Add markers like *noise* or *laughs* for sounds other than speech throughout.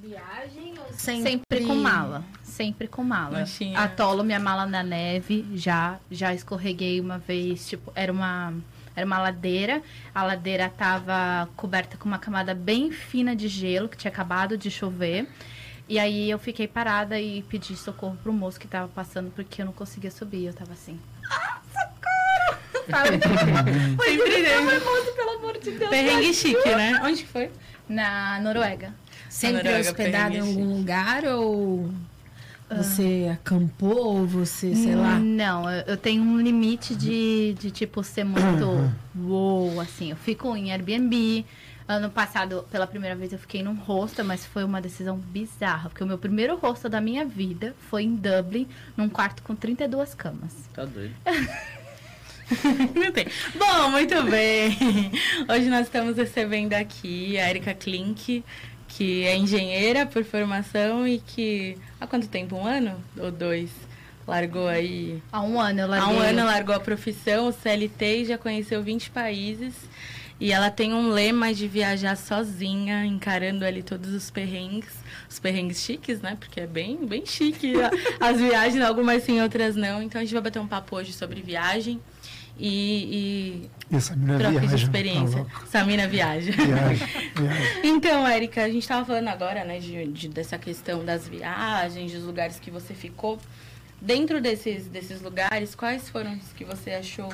viagem ou sempre... sempre com mala? Sempre com mala. Manchinha. Atolo minha mala na neve, já já escorreguei uma vez, tipo, era uma era uma ladeira, a ladeira estava coberta com uma camada bem fina de gelo que tinha acabado de chover. E aí eu fiquei parada e pedi socorro pro moço que estava passando porque eu não conseguia subir. Eu tava assim. Ah, socorro! *laughs* Sabe? Sempre moço, pelo amor de Deus. Perrengue chique, né? Onde que foi? Na Noruega. Sempre Noruega, hospedado em algum lugar ou você acampou, você, sei lá? Não, eu tenho um limite de, de tipo ser muito uou, assim. Eu fico em Airbnb. Ano passado, pela primeira vez, eu fiquei num hostel, mas foi uma decisão bizarra. Porque o meu primeiro hostel da minha vida foi em Dublin, num quarto com 32 camas. Tá doido. *laughs* Bom, muito bem. Hoje nós estamos recebendo aqui a Erika Klink, que é engenheira por formação e que há quanto tempo? Um ano ou dois? Largou aí. Há um ano eu larguei. Há um ano largou a profissão, o CLT, e já conheceu 20 países. E ela tem um lema de viajar sozinha, encarando ali todos os perrengues, os perrengues chiques, né? Porque é bem, bem chique as viagens, *laughs* algumas sim, outras não. Então a gente vai bater um papo hoje sobre viagem e, e, e Samina troca de experiência. Tá Samina viaja. Viaja, *laughs* viaja. então, Érica, a gente estava falando agora, né, de, de, dessa questão das viagens, dos lugares que você ficou. Dentro desses, desses lugares, quais foram os que você achou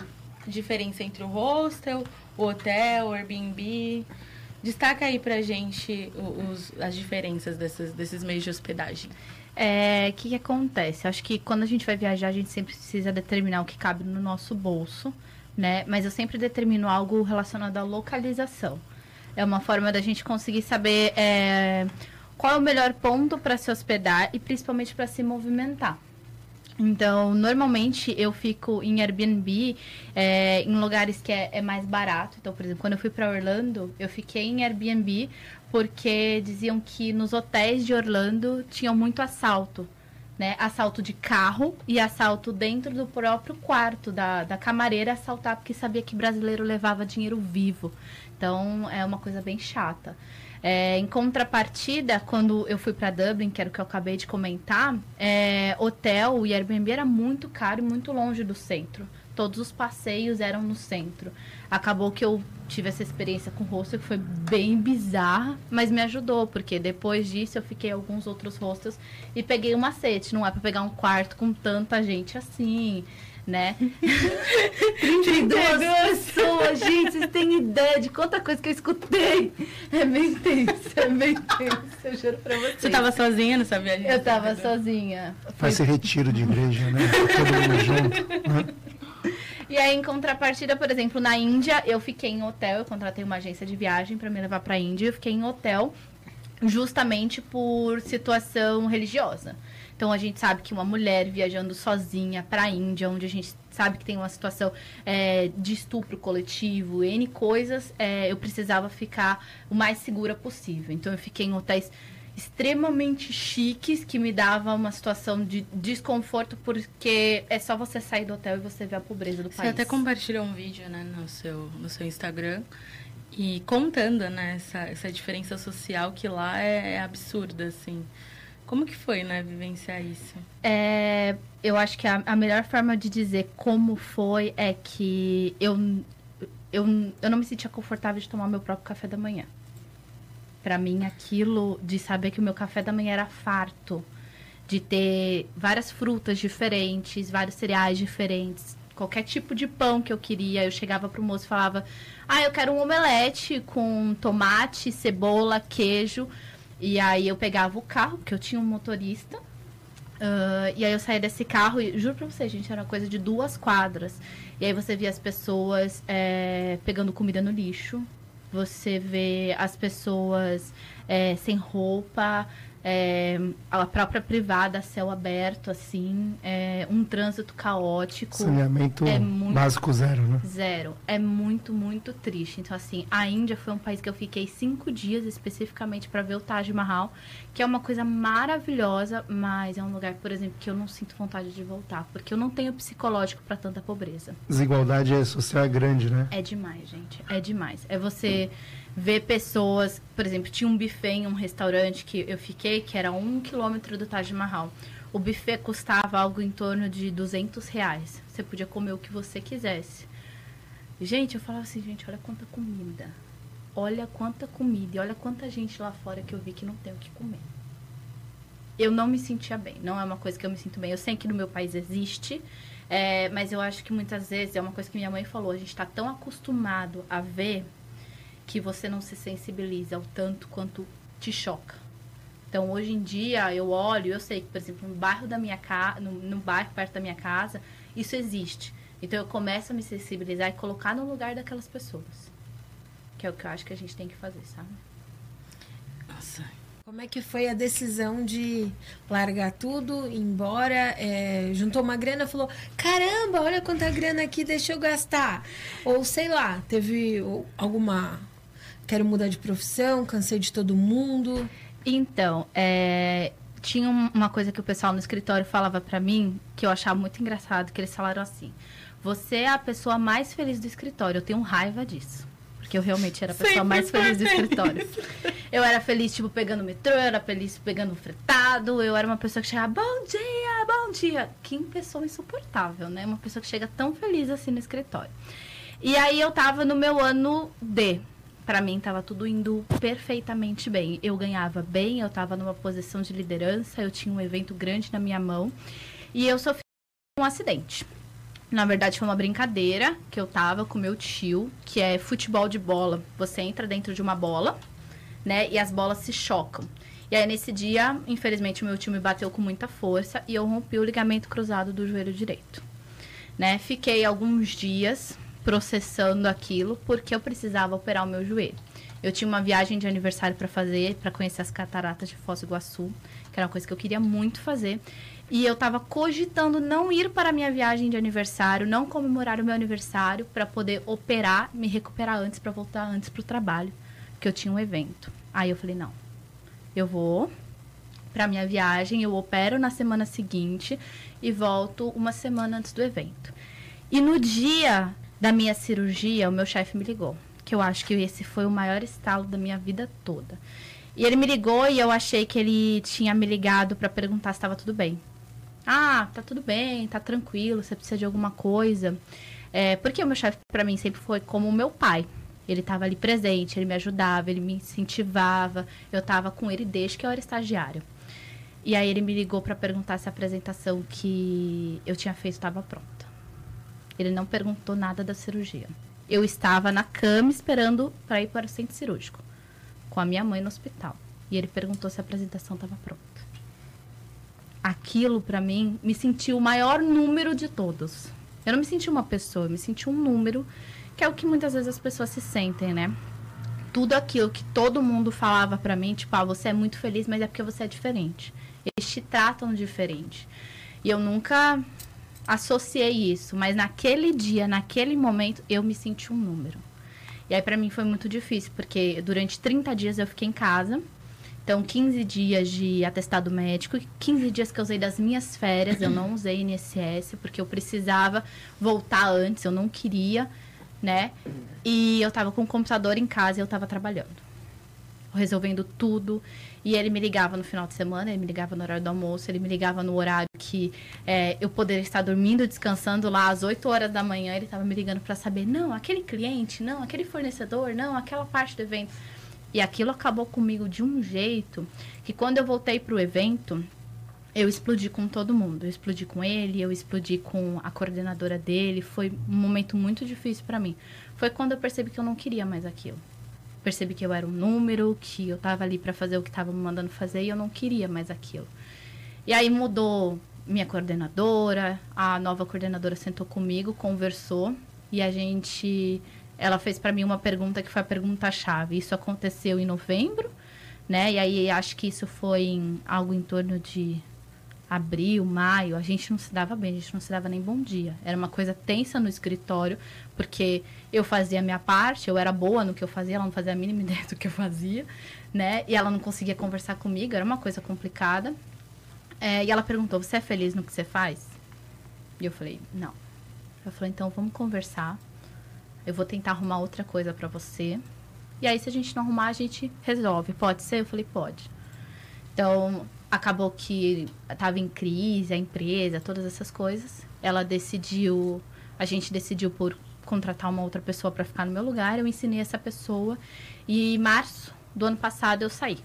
diferença entre o hostel, o hotel, o Airbnb? Destaca aí pra gente os, as diferenças desses, desses meios de hospedagem. O é, que, que acontece? Acho que quando a gente vai viajar, a gente sempre precisa determinar o que cabe no nosso bolso, né? Mas eu sempre determino algo relacionado à localização. É uma forma da gente conseguir saber é, qual é o melhor ponto para se hospedar e principalmente para se movimentar. Então, normalmente eu fico em Airbnb é, em lugares que é, é, mais barato. Então, por exemplo, quando eu fui para Orlando, eu fiquei em Airbnb porque diziam que nos hotéis de Orlando tinham muito assalto. Né? Assalto de carro e assalto dentro do próprio quarto da, da camareira assaltar porque sabia que brasileiro levava dinheiro vivo. Então é uma coisa bem chata. É, em contrapartida, quando eu fui para Dublin, que era o que eu acabei de comentar, é, hotel e Airbnb era muito caro e muito longe do centro. Todos os passeios eram no centro. Acabou que eu tive essa experiência com hostel que foi bem bizarra, mas me ajudou, porque depois disso eu fiquei em alguns outros hostels e peguei um macete. Não é para pegar um quarto com tanta gente assim, né? *laughs* 32 pessoas, gente, vocês têm ideia de quanta coisa que eu escutei? É bem tenso, é bem tenso, eu juro pra vocês. Você tava sozinha nessa viagem? Eu tava sozinha. Faz esse retiro de igreja, né? Todo mundo junto, né? E aí, em contrapartida, por exemplo, na Índia, eu fiquei em hotel, eu contratei uma agência de viagem para me levar para a Índia, eu fiquei em hotel justamente por situação religiosa. Então a gente sabe que uma mulher viajando sozinha para a Índia, onde a gente sabe que tem uma situação é, de estupro coletivo, N coisas, é, eu precisava ficar o mais segura possível. Então eu fiquei em hotéis extremamente chiques que me dava uma situação de desconforto porque é só você sair do hotel e você ver a pobreza do você país. Você até compartilhou um vídeo né, no, seu, no seu Instagram e contando né, essa, essa diferença social que lá é, é absurda, assim. Como que foi, né, vivenciar isso? É, eu acho que a, a melhor forma de dizer como foi é que eu, eu, eu não me sentia confortável de tomar meu próprio café da manhã para mim aquilo de saber que o meu café da manhã era farto, de ter várias frutas diferentes, vários cereais diferentes, qualquer tipo de pão que eu queria, eu chegava pro moço e falava: "Ah, eu quero um omelete com tomate, cebola, queijo". E aí eu pegava o carro, porque eu tinha um motorista. Uh, e aí eu saía desse carro e juro pra você, gente, era coisa de duas quadras. E aí você via as pessoas é, pegando comida no lixo, você vê as pessoas é, sem roupa, é, a própria privada, céu aberto, assim, é, um trânsito caótico. Saneamento é muito, básico zero, né? Zero. É muito, muito triste. Então, assim, a Índia foi um país que eu fiquei cinco dias especificamente para ver o Taj Mahal, que é uma coisa maravilhosa, mas é um lugar, por exemplo, que eu não sinto vontade de voltar, porque eu não tenho psicológico para tanta pobreza. Desigualdade social é grande, né? É demais, gente. É demais. É você ver pessoas, por exemplo, tinha um buffet em um restaurante que eu fiquei, que era um quilômetro do Taj Mahal. O buffet custava algo em torno de 200 reais. Você podia comer o que você quisesse. Gente, eu falava assim, gente, olha quanta comida. Olha quanta comida e olha quanta gente lá fora que eu vi que não tem o que comer. Eu não me sentia bem, não é uma coisa que eu me sinto bem. Eu sei que no meu país existe, é, mas eu acho que muitas vezes é uma coisa que minha mãe falou. A gente está tão acostumado a ver que você não se sensibiliza o tanto quanto te choca. Então, hoje em dia, eu olho, eu sei que, por exemplo, no bairro da minha casa, no, no bairro perto da minha casa, isso existe. Então, eu começo a me sensibilizar e colocar no lugar daquelas pessoas. Que é o que eu acho que a gente tem que fazer, sabe? Nossa. Como é que foi a decisão de largar tudo, ir embora? É, juntou uma grana, falou: caramba, olha quanta grana aqui, deixa eu gastar. Ou sei lá, teve alguma quero mudar de profissão, cansei de todo mundo? Então, é, tinha uma coisa que o pessoal no escritório falava para mim que eu achava muito engraçado, que eles falaram assim: "Você é a pessoa mais feliz do escritório". Eu tenho raiva disso. Porque eu realmente era a pessoa Sempre mais feliz do escritório. Eu era feliz, tipo, pegando metrô, eu era feliz pegando fretado, eu era uma pessoa que chegava, bom dia, bom dia. Que pessoa insuportável, né? Uma pessoa que chega tão feliz assim no escritório. E aí eu tava no meu ano D, para mim estava tudo indo perfeitamente bem. Eu ganhava bem, eu estava numa posição de liderança, eu tinha um evento grande na minha mão e eu sofri um acidente. Na verdade, foi uma brincadeira que eu tava com meu tio, que é futebol de bola. Você entra dentro de uma bola, né, e as bolas se chocam. E aí, nesse dia, infelizmente, o meu tio me bateu com muita força e eu rompi o ligamento cruzado do joelho direito. Né? Fiquei alguns dias processando aquilo porque eu precisava operar o meu joelho. Eu tinha uma viagem de aniversário para fazer, para conhecer as cataratas de Foz do Iguaçu, que era uma coisa que eu queria muito fazer. E eu estava cogitando não ir para a minha viagem de aniversário, não comemorar o meu aniversário, para poder operar, me recuperar antes, para voltar antes para o trabalho, que eu tinha um evento. Aí eu falei: não, eu vou para minha viagem, eu opero na semana seguinte e volto uma semana antes do evento. E no dia da minha cirurgia, o meu chefe me ligou. Que eu acho que esse foi o maior estalo da minha vida toda. E ele me ligou e eu achei que ele tinha me ligado para perguntar se estava tudo bem. Ah, tá tudo bem, tá tranquilo, você precisa de alguma coisa. É, porque o meu chefe para mim sempre foi como o meu pai. Ele estava ali presente, ele me ajudava, ele me incentivava. Eu estava com ele desde que eu era estagiário. E aí ele me ligou para perguntar se a apresentação que eu tinha feito estava pronta. Ele não perguntou nada da cirurgia. Eu estava na cama esperando para ir para o centro cirúrgico, com a minha mãe no hospital. E ele perguntou se a apresentação estava pronta. Aquilo, para mim, me sentiu o maior número de todos. Eu não me senti uma pessoa, eu me senti um número, que é o que muitas vezes as pessoas se sentem, né? Tudo aquilo que todo mundo falava para mim, tipo, ah, você é muito feliz, mas é porque você é diferente. Eles te tratam diferente. E eu nunca associei isso, mas naquele dia, naquele momento, eu me senti um número. E aí para mim foi muito difícil, porque durante 30 dias eu fiquei em casa. Então, 15 dias de atestado médico, 15 dias que eu usei das minhas férias, eu não usei INSS, porque eu precisava voltar antes, eu não queria, né? E eu tava com o computador em casa e eu tava trabalhando. Resolvendo tudo. E ele me ligava no final de semana, ele me ligava no horário do almoço, ele me ligava no horário que é, eu poderia estar dormindo, descansando lá às 8 horas da manhã. Ele estava me ligando para saber, não, aquele cliente, não, aquele fornecedor, não, aquela parte do evento. E aquilo acabou comigo de um jeito que quando eu voltei para o evento, eu explodi com todo mundo. Eu explodi com ele, eu explodi com a coordenadora dele. Foi um momento muito difícil para mim. Foi quando eu percebi que eu não queria mais aquilo percebi que eu era um número, que eu estava ali para fazer o que estavam me mandando fazer e eu não queria mais aquilo. E aí mudou minha coordenadora, a nova coordenadora sentou comigo, conversou e a gente ela fez para mim uma pergunta que foi a pergunta chave. Isso aconteceu em novembro, né? E aí acho que isso foi em algo em torno de abril, maio, a gente não se dava bem, a gente não se dava nem bom dia. Era uma coisa tensa no escritório, porque eu fazia a minha parte, eu era boa no que eu fazia, ela não fazia a mínima *laughs* ideia do que eu fazia, né? E ela não conseguia conversar comigo, era uma coisa complicada. É, e ela perguntou: Você é feliz no que você faz? E eu falei: Não. Ela falou: Então vamos conversar. Eu vou tentar arrumar outra coisa para você. E aí, se a gente não arrumar, a gente resolve. Pode ser? Eu falei, pode. Então, acabou que estava em crise a empresa, todas essas coisas. Ela decidiu, a gente decidiu por contratar uma outra pessoa para ficar no meu lugar. Eu ensinei essa pessoa e em março do ano passado eu saí.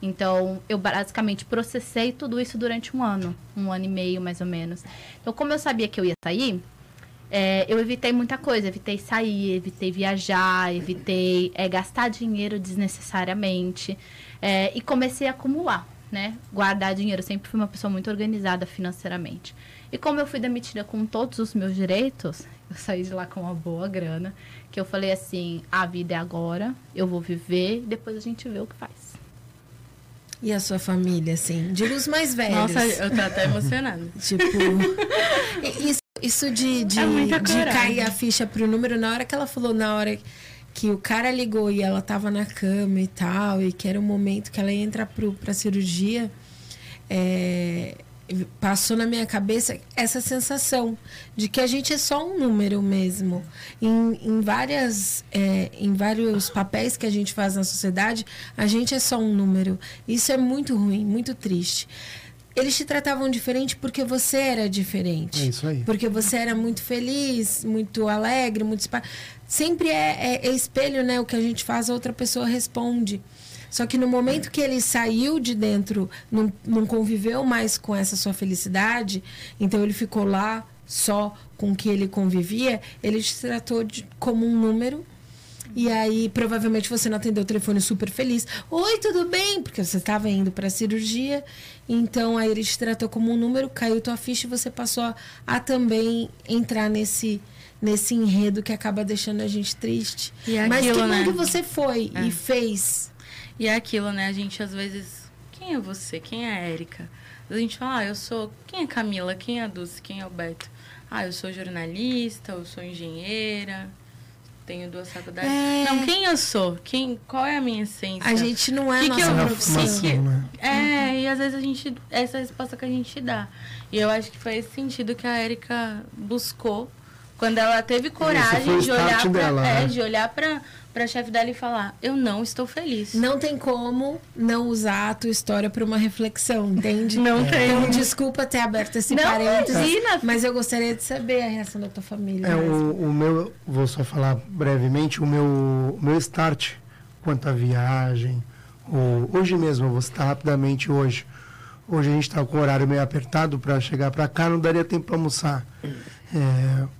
Então, eu basicamente processei tudo isso durante um ano, um ano e meio mais ou menos. Então, como eu sabia que eu ia sair, é, eu evitei muita coisa. Evitei sair, evitei viajar, evitei é, gastar dinheiro desnecessariamente. É, e comecei a acumular, né? Guardar dinheiro. Eu sempre fui uma pessoa muito organizada financeiramente. E como eu fui demitida com todos os meus direitos, *laughs* eu saí de lá com uma boa grana. Que eu falei assim: a vida é agora, eu vou viver, depois a gente vê o que faz. E a sua família, assim? Diga os mais velhos. Nossa, eu tô até emocionada. *laughs* tipo. *laughs* Isso, isso de, de, é de cair a ficha pro número, na hora que ela falou, na hora que o cara ligou e ela tava na cama e tal, e que era o momento que ela ia entrar pro, pra cirurgia, é, passou na minha cabeça essa sensação de que a gente é só um número mesmo. Em, em, várias, é, em vários papéis que a gente faz na sociedade, a gente é só um número. Isso é muito ruim, muito triste. Eles te tratavam diferente porque você era diferente. É isso aí. Porque você era muito feliz, muito alegre, muito. Sempre é, é, é espelho, né? O que a gente faz, a outra pessoa responde. Só que no momento que ele saiu de dentro, não, não conviveu mais com essa sua felicidade, então ele ficou lá só com que ele convivia, ele te tratou de, como um número. E aí, provavelmente, você não atendeu o telefone super feliz. Oi, tudo bem? Porque você estava indo para a cirurgia. Então, aí ele te tratou como um número, caiu tua ficha e você passou a, a também entrar nesse nesse enredo que acaba deixando a gente triste. E Mas aquilo, que bom né? que você foi É. e fez. E é aquilo, né? A gente às vezes. Quem é você? Quem é a Érica? A gente fala, ah, eu sou. Quem é Camila? Quem é a Dulce? Quem é o Beto? Ah, eu sou jornalista, eu sou engenheira, tenho duas faculdades. É. Não, quem eu sou? Quem, qual é a minha essência? A gente não é Que a que nossa eu- profissão. que que- né? É, e às vezes a gente. Essa é a resposta que a gente dá. E eu acho que foi esse sentido que a Érica buscou quando ela teve coragem de olhar pra, dela, é, né? de olhar pra, pra chefe dela e falar, eu não estou feliz. Não tem como não usar a tua história para uma reflexão, entende? *laughs* Não tem. Então, desculpa ter aberto esse Não, parênteses, imagina. mas eu gostaria de saber a reação da tua família. É, o, o meu, vou só falar brevemente, o meu, o meu start quanto à viagem, o, hoje mesmo, eu vou citar rapidamente hoje. Hoje a gente está com o horário meio apertado para chegar para cá, não daria tempo para almoçar. É,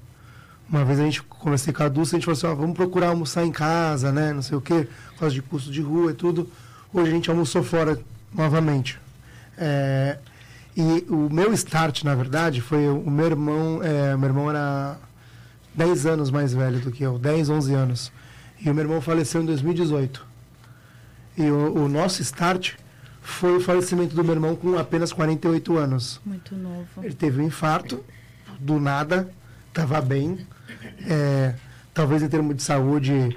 uma vez a gente conversei com a Dulce, a gente falou assim, vamos procurar almoçar em casa, né, não sei o quê, por causa de custo de rua e tudo. Hoje a gente almoçou fora novamente. É, e o meu start, na verdade, foi o, o meu irmão, é, meu irmão era 10 anos mais velho do que eu, 10, 11 anos. E o meu irmão faleceu em 2018. E o, o nosso start foi o falecimento do meu irmão com apenas 48 anos. Muito novo. Ele teve um infarto, do nada, estava bem. É, talvez em termos de saúde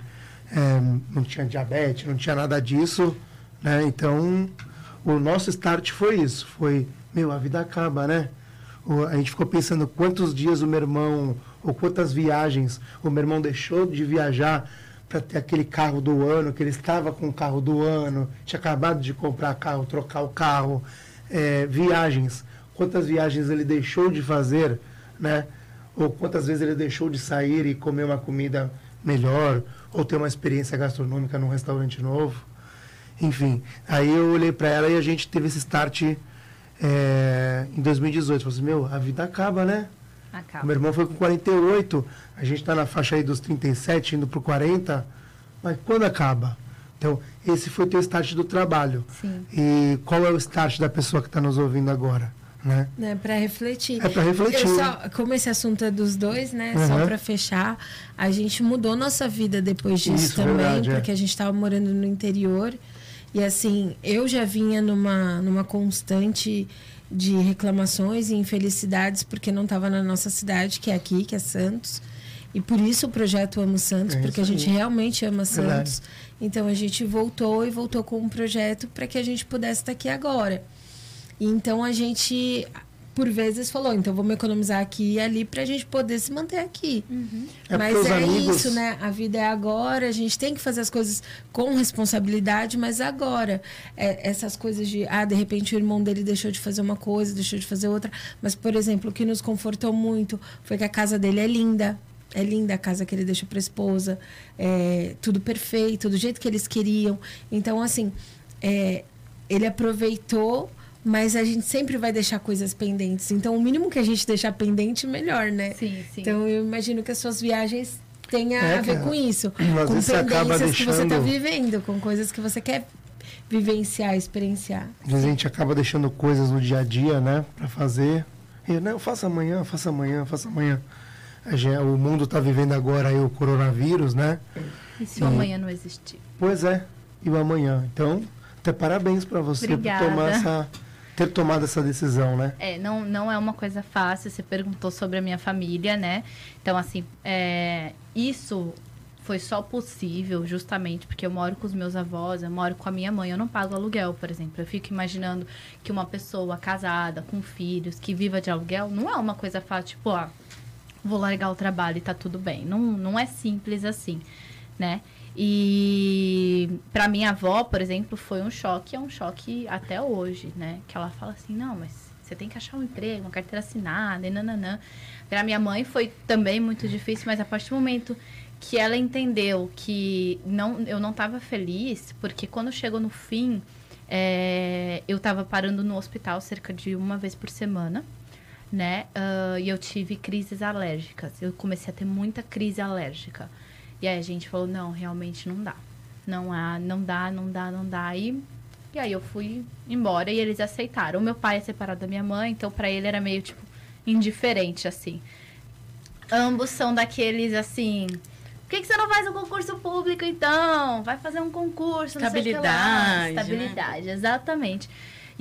é, não tinha diabetes, não tinha nada disso. Né? Então, o nosso start foi isso. Foi, meu, a vida acaba, né? O- a gente ficou pensando quantos dias o meu irmão, ou quantas viagens o meu irmão deixou de viajar para ter aquele carro do ano, que ele estava com o carro do ano, tinha acabado de comprar carro, trocar o carro, é, viagens, quantas viagens ele deixou de fazer, né? Ou quantas vezes ele deixou de sair e comer uma comida melhor, ou ter uma experiência gastronômica num restaurante novo. Enfim, aí eu olhei para ela e a gente teve esse start é, em 2018. Falei assim, meu, a vida acaba, né? Acaba. Meu irmão foi com 48, a gente está na faixa aí dos 37, indo para 40, mas quando acaba? Então, esse foi o teu start do trabalho. Sim. E qual é o start da pessoa que está nos ouvindo agora? Né? Né, para refletir. É pra refletir, Eu só, como esse assunto é dos dois, né? Só Uhum. para fechar, a gente mudou nossa vida depois disso Isso, também, verdade, é. porque a gente estava morando no interior. E assim, eu já vinha numa, numa constante de reclamações e infelicidades porque não estava na nossa cidade, que é aqui, que é Santos. E por isso o projeto Amo Santos, É porque a gente aí. realmente ama Verdade. Santos. Então a gente voltou e voltou com um projeto para que a gente pudesse estar aqui agora. E Então a gente por vezes falou, então vamos economizar aqui e ali pra gente poder se manter aqui. Uhum. É mas é amigos- isso, né? A vida é agora, a gente tem que fazer as coisas com responsabilidade, mas agora. É, essas coisas de, ah, de repente o irmão dele deixou de fazer uma coisa, deixou de fazer outra. Mas, por exemplo, o que nos confortou muito foi que a casa dele é linda. É linda a casa que ele deixou para a esposa. É, tudo perfeito, do jeito que eles queriam. Então, assim, é, ele aproveitou, mas a gente sempre vai deixar coisas pendentes. Então, o mínimo que a gente deixar pendente, melhor, né? Sim, sim. Então, eu imagino que as suas viagens tenham É, a ver cara. com isso. Às com acaba pendências que você está deixando- vivendo, com coisas que você quer vivenciar, experienciar. Às vezes a gente acaba deixando coisas no dia a dia, né? Pra fazer. E, não, faça amanhã, faça amanhã, faça amanhã. A gente- o mundo tá vivendo agora aí o coronavírus, né? E se o amanhã não existir? Pois é, e o amanhã. Então, até parabéns para você por Obrigada. tomar essa, ter tomado essa decisão, né? É, não, não é uma coisa fácil. Você perguntou sobre a minha família, né? Então, assim, é, isso foi só possível justamente porque eu moro com os meus avós, eu moro com a minha mãe. Eu não pago aluguel, por exemplo. Eu fico imaginando que uma pessoa casada, com filhos, que viva de aluguel, não é uma coisa fácil, tipo, ó, vou largar o trabalho e tá tudo bem. Não, não é simples assim, né? E para minha avó, por exemplo, foi um choque, é um choque até hoje, né? Que ela fala assim, não, mas você tem que achar um emprego, uma carteira assinada, e nananã. Para minha mãe foi também muito difícil, mas a partir do momento que ela entendeu que não, eu não estava feliz, porque quando chegou no fim, é, eu estava parando no hospital cerca de uma vez por semana, né? Ah, e eu tive crises alérgicas. Eu comecei a ter muita crise alérgica. E aí a gente falou, não, realmente não dá. Não há, não dá, não dá, não dá. E, e aí eu fui embora e eles aceitaram. O meu pai é separado da minha mãe, então para ele era meio, tipo, indiferente, assim. Ambos são daqueles, assim... Por que, que você não faz um concurso público, então? Vai fazer um concurso, não sei o que lá. Estabilidade, né? Estabilidade, exatamente.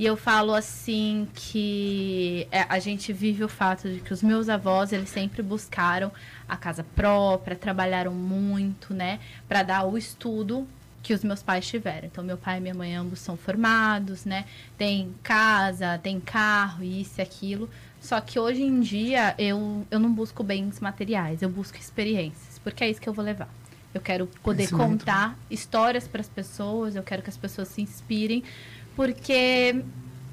E eu falo assim que é, a gente vive o fato de que os meus avós, eles sempre buscaram a casa própria, trabalharam muito, né, para dar o estudo que os meus pais tiveram. Então, meu pai e minha mãe ambos são formados, né? Tem casa, tem carro, isso e aquilo. Só que hoje em dia eu, eu não busco bens materiais, eu busco experiências, porque é isso que eu vou levar. Eu quero poder Conhecimento, contar histórias para as pessoas, eu quero que as pessoas se inspirem, porque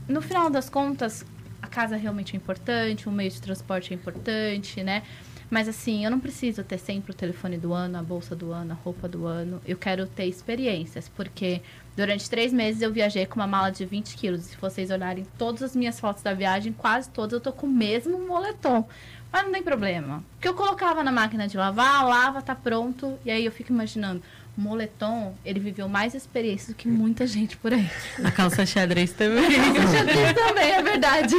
no final das contas, a casa realmente é importante, o meio de transporte é importante, né? Mas assim, eu não preciso ter sempre o telefone do ano, a bolsa do ano, a roupa do ano. Eu quero ter experiências, porque durante três meses eu viajei com uma mala de 20 quilos. Se vocês olharem todas as minhas fotos da viagem, quase todas eu tô com o mesmo moletom. Mas não tem problema. Porque eu colocava na máquina de lavar, lava, tá pronto. E aí eu fico imaginando, moletom, ele viveu mais experiências do que muita gente por aí. A calça xadrez também. Eu também, é verdade.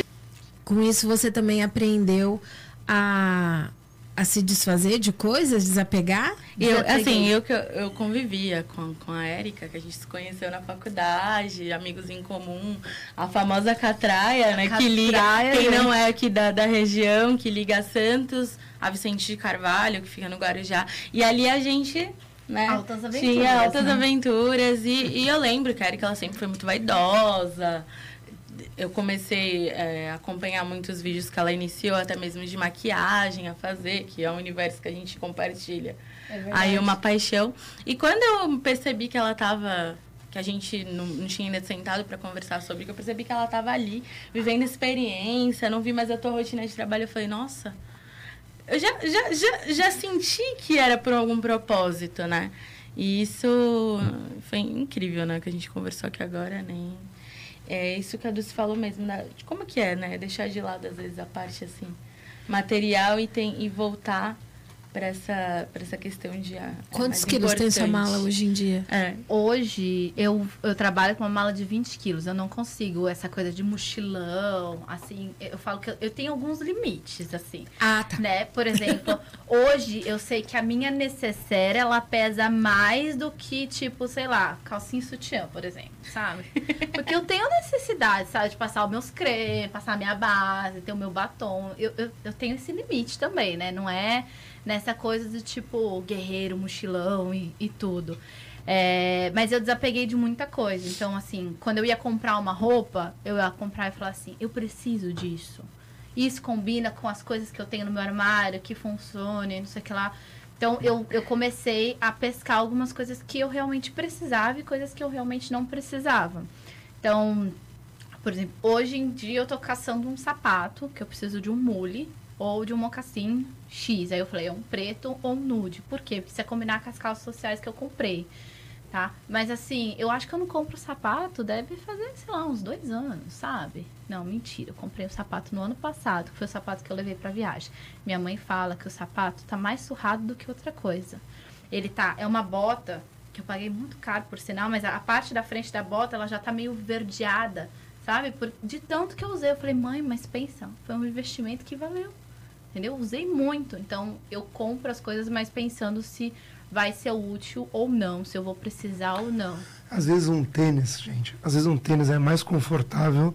Com isso, você também aprendeu a, a se desfazer de coisas, desapegar? Eu, assim, eu que eu, eu convivia com, com a Érica, que a gente se conheceu na faculdade, amigos em comum, a famosa Catraia, né? Que liga, Catraia, quem gente. não é aqui da, da região, que liga Santos, a Vicente de Carvalho, que fica no Guarujá. E ali a gente, né? Altas aventuras, Tinha altas né? aventuras. E, e eu lembro que a Érica, ela sempre foi muito vaidosa. Eu comecei é, a acompanhar muitos vídeos que ela iniciou, até mesmo de maquiagem a fazer, que é um universo que a gente compartilha. Aí uma paixão. E quando eu percebi que ela tava. Que a gente não, não tinha ainda sentado para conversar sobre, que eu percebi que ela tava ali, vivendo experiência, não vi mais a tua rotina de trabalho. Eu falei, nossa, eu já, já, já, já senti que era por algum propósito, né? E isso foi incrível, né? Que a gente conversou aqui agora, nem. É isso que a Dulce falou mesmo, né? Como que é, né? Deixar de lado, às vezes, a parte, assim, material e, tem, e voltar para essa, pra essa questão de... ah, é Quantos quilos tem sua importante. mala hoje em dia? É. Hoje eu, eu trabalho com uma mala de 20 quilos. Eu não consigo essa coisa de mochilão, assim. Eu falo que eu, eu tenho alguns limites, assim. Ah, tá. Né? Por exemplo, *laughs* hoje eu sei que a minha necessaire ela pesa mais do que, tipo, sei lá, calcinha e sutiã, por exemplo, sabe? *laughs* Porque eu tenho necessidade, sabe, de passar os meus cremes, passar a minha base, ter o meu batom. Eu, eu, eu tenho esse limite também, né? Não é nessa coisa do tipo guerreiro, mochilão e, e tudo. É, mas eu desapeguei de muita coisa. Então, assim, quando eu ia comprar uma roupa, eu ia comprar e falar assim: eu preciso disso. isso combina com as coisas que eu tenho no meu armário, que funcione, não sei o que lá. Então, eu, eu comecei a pescar algumas coisas que eu realmente precisava e coisas que eu realmente não precisava. Então, por exemplo, hoje em dia eu tô caçando um sapato, que eu preciso de um mule ou de um mocassim X. Aí eu falei, é um preto ou um nude. Por quê? Porque é combinar com as calças sociais que eu comprei tá? Mas assim, eu acho que eu não compro sapato, deve fazer, sei lá, uns dois anos, sabe? Não, mentira, eu comprei o sapato no ano passado, que foi o sapato que eu levei pra viagem. Minha mãe fala que o sapato tá mais surrado do que outra coisa. Ele tá, é uma bota que eu paguei muito caro por sinal, mas a, parte da frente da bota, ela já tá meio verdeada, sabe? Por, de tanto que eu usei. Eu falei, mãe, mas pensa, foi um investimento que valeu. Entendeu? Usei muito. Então, eu compro as coisas, mas pensando se vai ser útil ou não, se eu vou precisar ou não. Às vezes um tênis, gente, às vezes um tênis é mais confortável.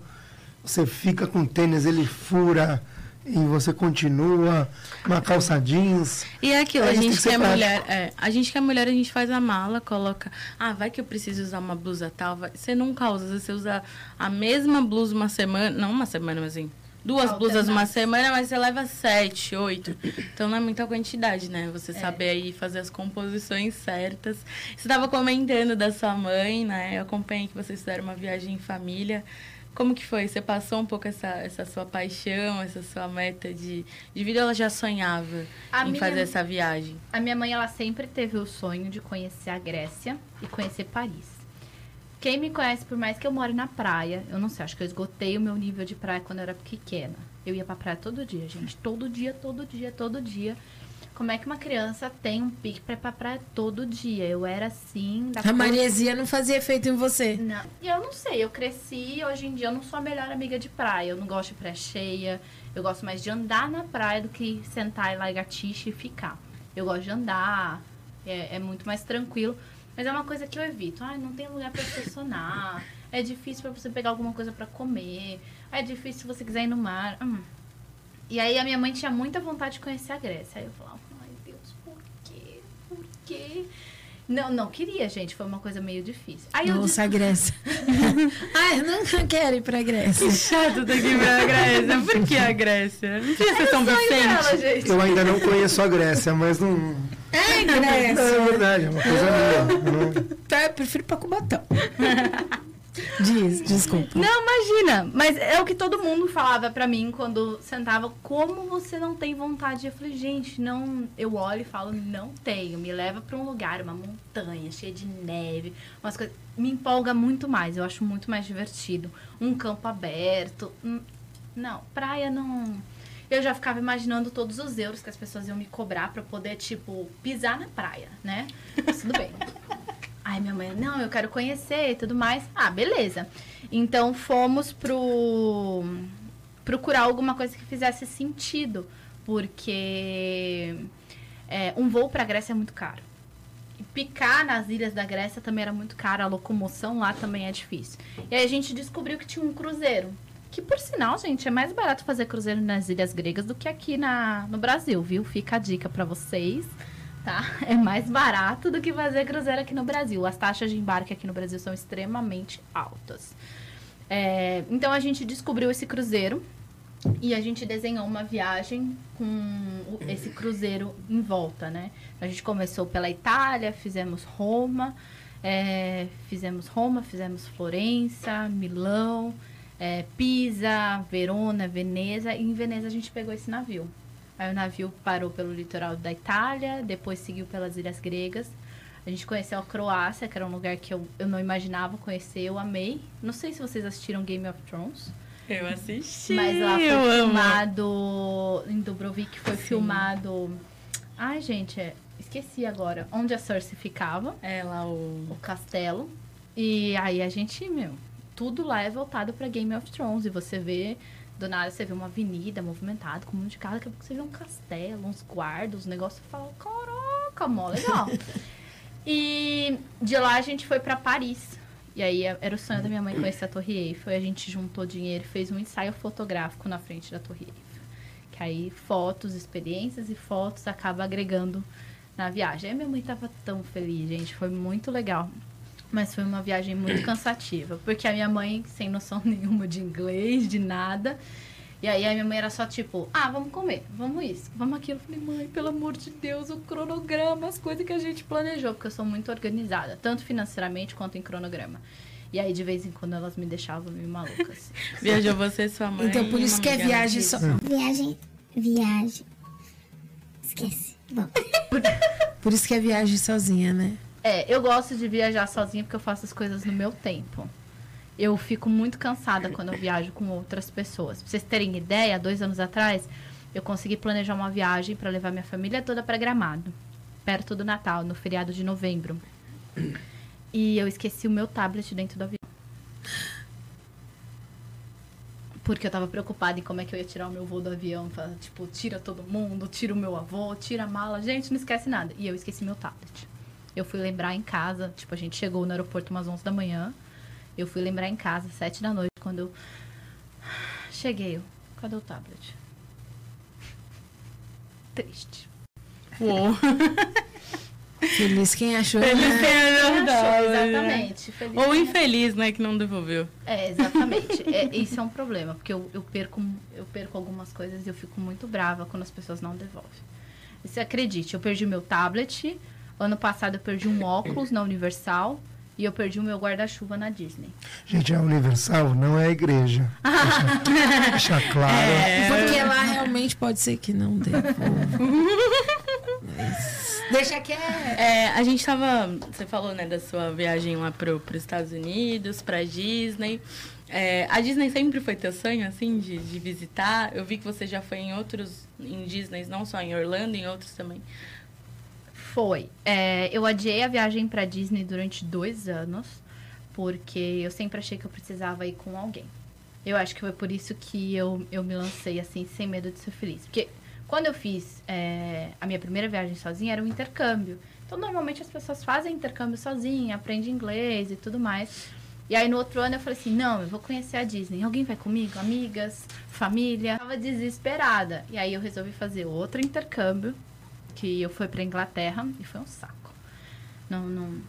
Você fica com o tênis, ele fura e você continua uma calça jeans. E é aquilo, a gente que, é mulher, é, a gente que é mulher, a gente faz a mala, coloca, ah, vai que eu preciso usar uma blusa tal, vai. você nunca usa, você usa a mesma blusa uma semana, não uma semana, mas assim, duas blusas uma semana, mas você leva sete, oito. Então não é muita quantidade, né? Você é. saber aí fazer as composições certas. Você estava comentando da sua mãe, né? Eu acompanhei que vocês fizeram uma viagem em família. Como que foi? Você passou um pouco essa, essa sua paixão, essa sua meta de, de vida? Ela já sonhava a em minha, fazer essa viagem? A minha mãe, ela sempre teve o sonho de conhecer a Grécia e conhecer Paris. Quem me conhece, por mais que eu more na praia, eu não sei, acho que eu esgotei o meu nível de praia quando eu era pequena. Eu ia pra praia todo dia, gente. Todo dia, todo dia, todo dia. Como é que uma criança tem um pique pra ir pra praia todo dia? Eu era assim. a maresia não fazia efeito em você? Não. E eu não sei, eu cresci hoje em dia eu não sou a melhor amiga de praia. Eu não gosto de praia cheia. Eu gosto mais de andar na praia do que sentar e largar e ficar. Eu gosto de andar. É, é muito mais tranquilo. Mas é uma coisa que eu evito. Ai, não tem lugar para estacionar. É difícil para você pegar alguma coisa para comer. É difícil se você quiser ir no mar. Hum. E aí a minha mãe tinha muita vontade de conhecer a Grécia. Aí eu falava, ai Deus, por quê? Por quê? Não, não queria, gente. Foi uma coisa meio difícil. Aí Nossa, *laughs* eu... a Grécia. Ai, eu não quero ir pra Grécia. Que chato ter que ir pra Grécia. Por que a Grécia? Não tinha ser São Vicente. Dela, eu ainda não conheço a Grécia, mas não... É, Grécia. É verdade, é uma coisa minha. Tá, eu prefiro pra Cubatão. *laughs* Diz, desculpa. Não, imagina. Mas é o que todo mundo falava para mim quando sentava. Como você não tem vontade? Eu falei, gente, não. Eu olho e falo, não tenho. Me leva para um lugar, uma montanha cheia de neve, umas coisas. Me empolga muito mais. Eu acho muito mais divertido. Um campo aberto. Hum, não, praia não. Eu já ficava imaginando todos os euros que as pessoas iam me cobrar para poder, tipo, pisar na praia, né? Mas tudo bem. *laughs* Ai, minha mãe, não, eu quero conhecer e tudo mais. Ah, beleza. Então fomos pro procurar alguma coisa que fizesse sentido, porque é, um voo para Grécia é muito caro. E picar nas ilhas da Grécia também era muito caro, a locomoção lá também é difícil. E aí a gente descobriu que tinha um cruzeiro. Que por sinal, gente, é mais barato fazer cruzeiro nas ilhas gregas do que aqui na, no Brasil, viu? Fica a dica para vocês tá? *laughs* É mais barato do que fazer cruzeiro aqui no Brasil. As taxas de embarque aqui no Brasil são extremamente altas. É, então a gente descobriu esse cruzeiro e a gente desenhou uma viagem com esse cruzeiro em volta, né? A gente começou pela Itália, fizemos Roma, é, fizemos Roma, fizemos Florença, Milão, é, Pisa, Verona, Veneza e em Veneza a gente pegou esse navio. Aí o navio parou pelo litoral da Itália, depois seguiu pelas ilhas gregas. A gente conheceu a Croácia, que era um lugar que eu, eu não imaginava conhecer, eu amei. Não sei se vocês assistiram Game of Thrones. Eu assisti. Mas lá foi filmado amo. em Dubrovnik, foi Sim. filmado. Ai, gente, é, esqueci agora. Onde a Cersei ficava. É lá o. O castelo. E aí a gente, meu, tudo lá é voltado para Game of Thrones. E você vê do nada você vê uma avenida movimentada com um monte de carro, daqui a pouco você vê um castelo, uns guardas, um negócio e fala, caraca, mó legal. *laughs* e de lá a gente foi para Paris. E aí era o sonho da minha mãe conhecer a Torre Eiffel. E a gente juntou dinheiro e fez um ensaio fotográfico na frente da Torre Eiffel. Que aí fotos, experiências e fotos acaba agregando na viagem. Aí minha mãe tava tão feliz, gente. Foi muito legal. Mas foi uma viagem muito *clears throat* cansativa, porque a minha mãe, sem noção *laughs* nenhuma de inglês, de nada, E aí a minha mãe era só tipo, ah, vamos comer, vamos isso, vamos aquilo. Eu falei, mãe, pelo amor de Deus, o cronograma, as coisas que a gente planejou, porque eu sou muito organizada, tanto financeiramente quanto em cronograma. E aí, de vez em quando, elas me deixavam meio maluca. Assim. *laughs* Viajou você, sua mãe. Então, por isso que é viagem só. Viagem. Viagem. Esquece. Bom. Por isso que é viagem sozinha, né? É, eu gosto de viajar sozinha porque eu faço as coisas no meu tempo. Eu fico muito cansada quando eu viajo com outras pessoas. Pra vocês terem ideia, dois anos atrás, eu consegui planejar uma viagem para levar minha família toda para Gramado, perto do Natal, no feriado de novembro. E eu esqueci o meu tablet dentro do avião. Porque eu tava preocupada em como é que eu ia tirar o meu voo do avião. Tipo, tira todo mundo, tira o meu avô, tira a mala. Gente, não esquece nada. E eu esqueci meu tablet. Eu fui lembrar em casa, tipo, a gente chegou no aeroporto umas 11 da manhã. Eu fui lembrar em casa, 7 da noite, quando eu cheguei. Eu, cadê o tablet? Triste. Uou. *laughs* Feliz quem achou. Feliz né? quem Achou, verdade. exatamente. Feliz Ou infeliz, né, que não devolveu. É, exatamente. É, isso é um problema, porque eu, eu, perco, eu perco algumas coisas e eu fico muito brava quando as pessoas não devolvem. E você acredite, eu perdi meu tablet, ano passado eu perdi um óculos na Universal e eu perdi o meu guarda-chuva na Disney. Gente, a Universal não é a igreja. Deixa, deixa claro. É. Porque lá realmente pode ser que não dê. Mas *laughs* Deixa que é. É, a gente tava. Você falou, né, da sua viagem lá pro, pros Estados Unidos, pra Disney. É, a Disney sempre foi teu sonho, assim, de, de visitar? Eu vi que você já foi em outros, em Disney, não só em Orlando, em outros também. Foi. É, eu adiei a viagem pra Disney durante dois anos, porque eu sempre achei que eu precisava ir com alguém. Eu acho que foi por isso que eu, eu me lancei assim, sem medo de ser feliz. Porque quando eu fiz é, a minha primeira viagem sozinha, era um intercâmbio. Então, normalmente as pessoas fazem intercâmbio sozinha, aprendem inglês e tudo mais. E aí, no outro ano, eu falei assim: não, eu vou conhecer a Disney. Alguém vai comigo? Amigas? Família? Eu tava desesperada. E aí, eu resolvi fazer outro intercâmbio que eu fui pra Inglaterra e foi um saco. Não, não, hum,